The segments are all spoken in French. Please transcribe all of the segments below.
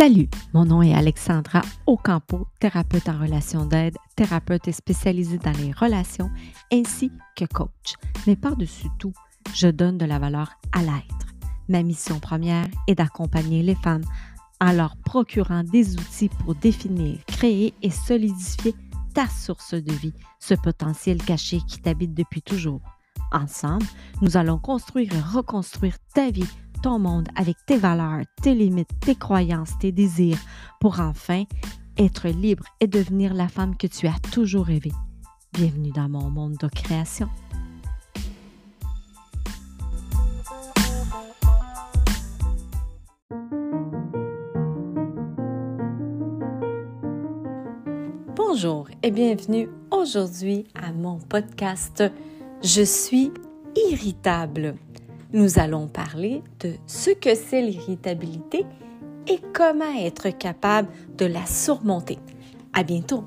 Salut, mon nom est Alexandra Ocampo, thérapeute en relation d'aide, thérapeute spécialisée dans les relations ainsi que coach. Mais par-dessus tout, je donne de la valeur à l'être. Ma mission première est d'accompagner les femmes en leur procurant des outils pour définir, créer et solidifier ta source de vie, ce potentiel caché qui t'habite depuis toujours. Ensemble, nous allons construire et reconstruire ta vie ton monde avec tes valeurs, tes limites, tes croyances, tes désirs, pour enfin être libre et devenir la femme que tu as toujours rêvé. Bienvenue dans mon monde de création. Bonjour et bienvenue aujourd'hui à mon podcast Je suis irritable nous allons parler de ce que c'est l'irritabilité et comment être capable de la surmonter. À bientôt!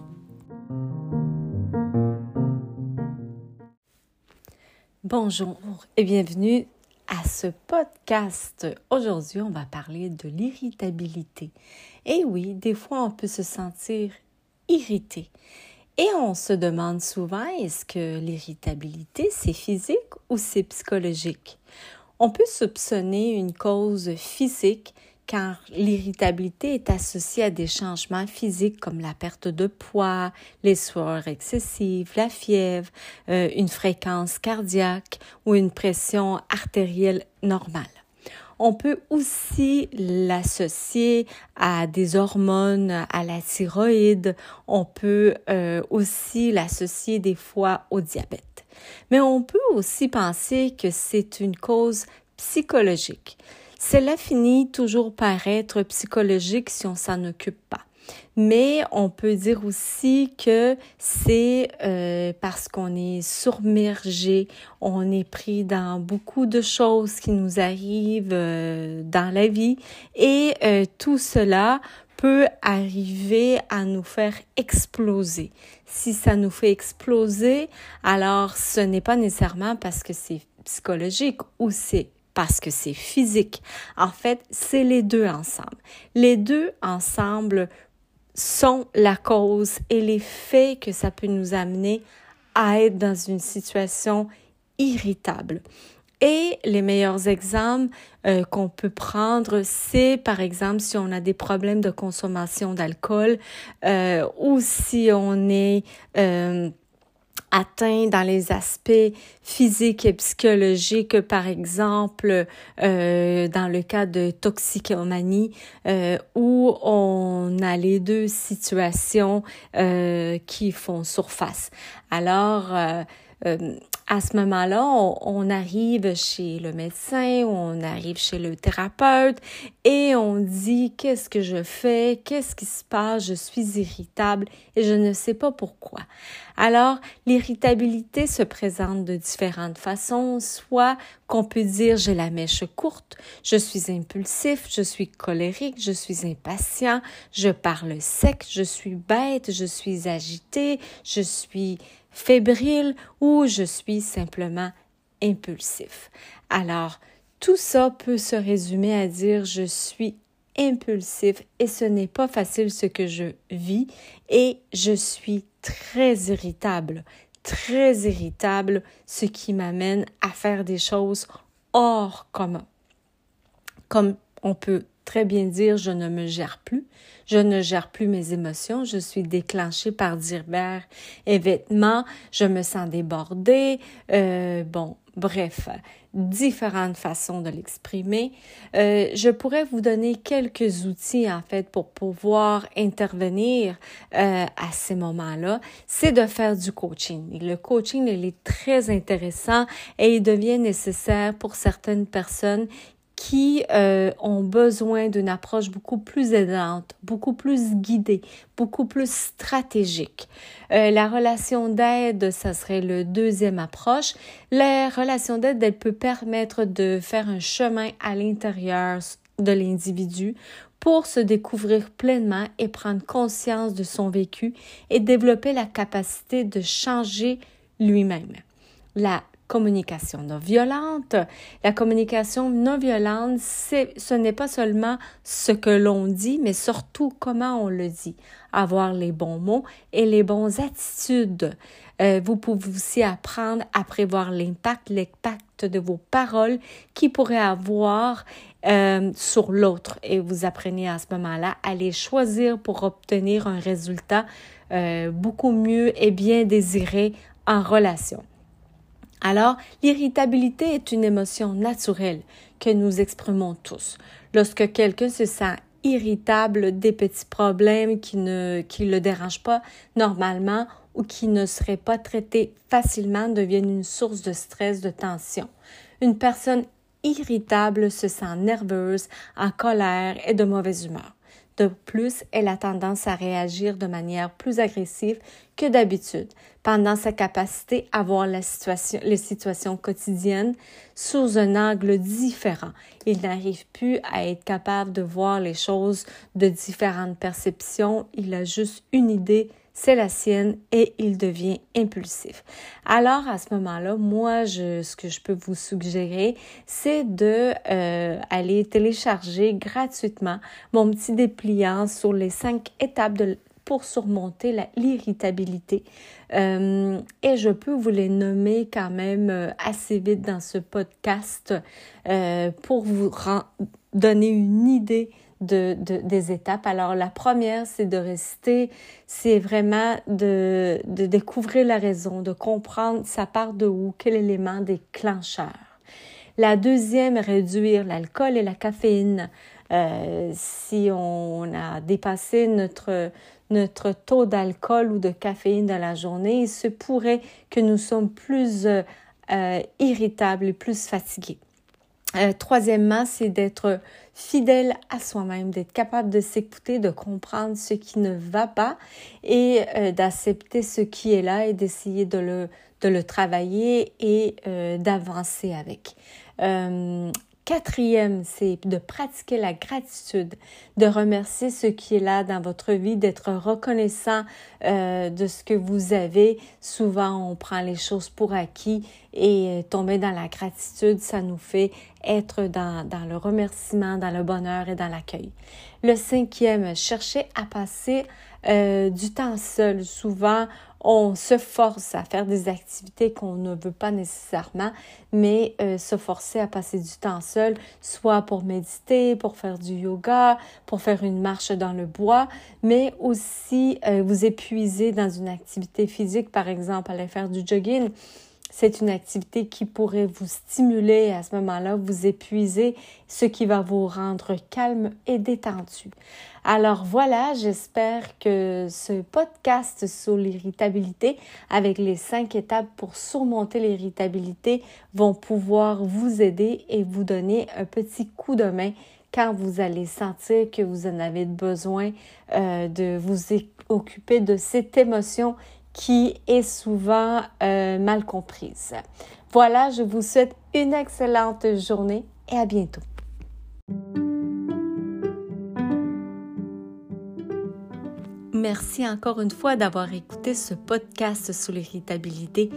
Bonjour et bienvenue à ce podcast. Aujourd'hui, on va parler de l'irritabilité. Et oui, des fois, on peut se sentir irrité. Et on se demande souvent, est-ce que l'irritabilité, c'est physique ou c'est psychologique? On peut soupçonner une cause physique car l'irritabilité est associée à des changements physiques comme la perte de poids, les sueurs excessives, la fièvre, euh, une fréquence cardiaque ou une pression artérielle normale. On peut aussi l'associer à des hormones, à la thyroïde. On peut euh, aussi l'associer des fois au diabète. Mais on peut aussi penser que c'est une cause psychologique. Cela finit toujours par être psychologique si on s'en occupe pas. Mais on peut dire aussi que c'est euh, parce qu'on est submergé, on est pris dans beaucoup de choses qui nous arrivent euh, dans la vie et euh, tout cela peut arriver à nous faire exploser. Si ça nous fait exploser, alors ce n'est pas nécessairement parce que c'est psychologique ou c'est parce que c'est physique. En fait, c'est les deux ensemble. Les deux ensemble sont la cause et les faits que ça peut nous amener à être dans une situation irritable. Et les meilleurs exemples euh, qu'on peut prendre, c'est par exemple si on a des problèmes de consommation d'alcool euh, ou si on est euh, atteint dans les aspects physiques et psychologiques, par exemple euh, dans le cas de toxicomanie, euh, où on a les deux situations euh, qui font surface. Alors, euh, euh, à ce moment-là, on, arrive chez le médecin, on arrive chez le thérapeute et on dit qu'est-ce que je fais, qu'est-ce qui se passe, je suis irritable et je ne sais pas pourquoi. Alors, l'irritabilité se présente de différentes façons, soit qu'on peut dire j'ai la mèche courte, je suis impulsif, je suis colérique, je suis impatient, je parle sec, je suis bête, je suis agité, je suis fébrile ou je suis simplement impulsif. Alors, tout ça peut se résumer à dire je suis impulsif et ce n'est pas facile ce que je vis et je suis très irritable, très irritable, ce qui m'amène à faire des choses hors commun. Comme on peut très bien dire je ne me gère plus, je ne gère plus mes émotions, je suis déclenchée par divers événements, je me sens débordée, euh, bon, bref, différentes façons de l'exprimer. Euh, je pourrais vous donner quelques outils en fait pour pouvoir intervenir euh, à ces moments-là. C'est de faire du coaching. Le coaching, il est très intéressant et il devient nécessaire pour certaines personnes qui euh, ont besoin d'une approche beaucoup plus aidante, beaucoup plus guidée, beaucoup plus stratégique. Euh, la relation d'aide, ça serait le deuxième approche. La relation d'aide, elle peut permettre de faire un chemin à l'intérieur de l'individu pour se découvrir pleinement et prendre conscience de son vécu et développer la capacité de changer lui-même. La communication non violente. La communication non violente, ce n'est pas seulement ce que l'on dit, mais surtout comment on le dit. Avoir les bons mots et les bonnes attitudes. Euh, vous pouvez aussi apprendre à prévoir l'impact, l'impact de vos paroles qui pourraient avoir euh, sur l'autre. Et vous apprenez à ce moment-là à les choisir pour obtenir un résultat euh, beaucoup mieux et bien désiré en relation. Alors, l'irritabilité est une émotion naturelle que nous exprimons tous. Lorsque quelqu'un se sent irritable des petits problèmes qui ne qui le dérangent pas normalement ou qui ne seraient pas traités facilement deviennent une source de stress, de tension. Une personne irritable se sent nerveuse, en colère et de mauvaise humeur. De plus, elle a tendance à réagir de manière plus agressive que d'habitude, pendant sa capacité à voir la situation, les situations quotidiennes sous un angle différent. Il n'arrive plus à être capable de voir les choses de différentes perceptions, il a juste une idée c'est la sienne et il devient impulsif. Alors à ce moment-là, moi, je, ce que je peux vous suggérer, c'est de euh, aller télécharger gratuitement mon petit dépliant sur les cinq étapes de, pour surmonter l'irritabilité. Euh, et je peux vous les nommer quand même euh, assez vite dans ce podcast euh, pour vous donner une idée de, des étapes. Alors, la première, c'est de rester, c'est vraiment de, de découvrir la raison, de comprendre ça part de où, quel élément déclencheur. La deuxième, réduire l'alcool et la caféine. Si on a dépassé notre, notre taux d'alcool ou de caféine dans la journée, il se pourrait que nous sommes plus euh, irritables et plus fatigués. Euh, troisièmement, c'est d'être fidèle à soi-même, d'être capable de s'écouter, de comprendre ce qui ne va pas et euh, d'accepter ce qui est là et d'essayer de le, de le travailler et euh, d'avancer avec. Quatrième, c'est de pratiquer la gratitude, de remercier ce qui est là dans votre vie, d'être reconnaissant euh, de ce que vous avez. Souvent, on prend les choses pour acquis et euh, tomber dans la gratitude, ça nous fait être dans, dans le remerciement, dans le bonheur et dans l'accueil. Le cinquième, chercher à passer euh, du temps seul. Souvent, on se force à faire des activités qu'on ne veut pas nécessairement, mais euh, se forcer à passer du temps seul, soit pour méditer, pour faire du yoga, pour faire une marche dans le bois, mais aussi euh, vous épuiser dans une activité physique, par exemple, aller faire du jogging c'est une activité qui pourrait vous stimuler à ce moment-là, vous épuiser, ce qui va vous rendre calme et détendu. Alors voilà, j'espère que ce podcast sur l'irritabilité avec les cinq étapes pour surmonter l'irritabilité vont pouvoir vous aider et vous donner un petit coup de main quand vous allez sentir que vous en avez besoin euh, de vous occuper de cette émotion qui est souvent euh, mal comprise. Voilà, je vous souhaite une excellente journée et à bientôt. Merci encore une fois d'avoir écouté ce podcast sur l'irritabilité.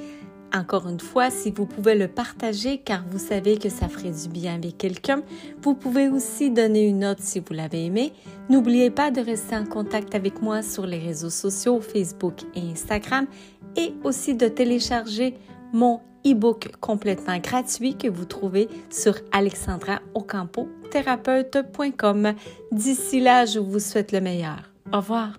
Encore une fois, si vous pouvez le partager car vous savez que ça ferait du bien avec quelqu'un, vous pouvez aussi donner une note si vous l'avez aimé. N'oubliez pas de rester en contact avec moi sur les réseaux sociaux Facebook et Instagram et aussi de télécharger mon e-book complètement gratuit que vous trouvez sur alexandraocampo D'ici là, je vous souhaite le meilleur. Au revoir.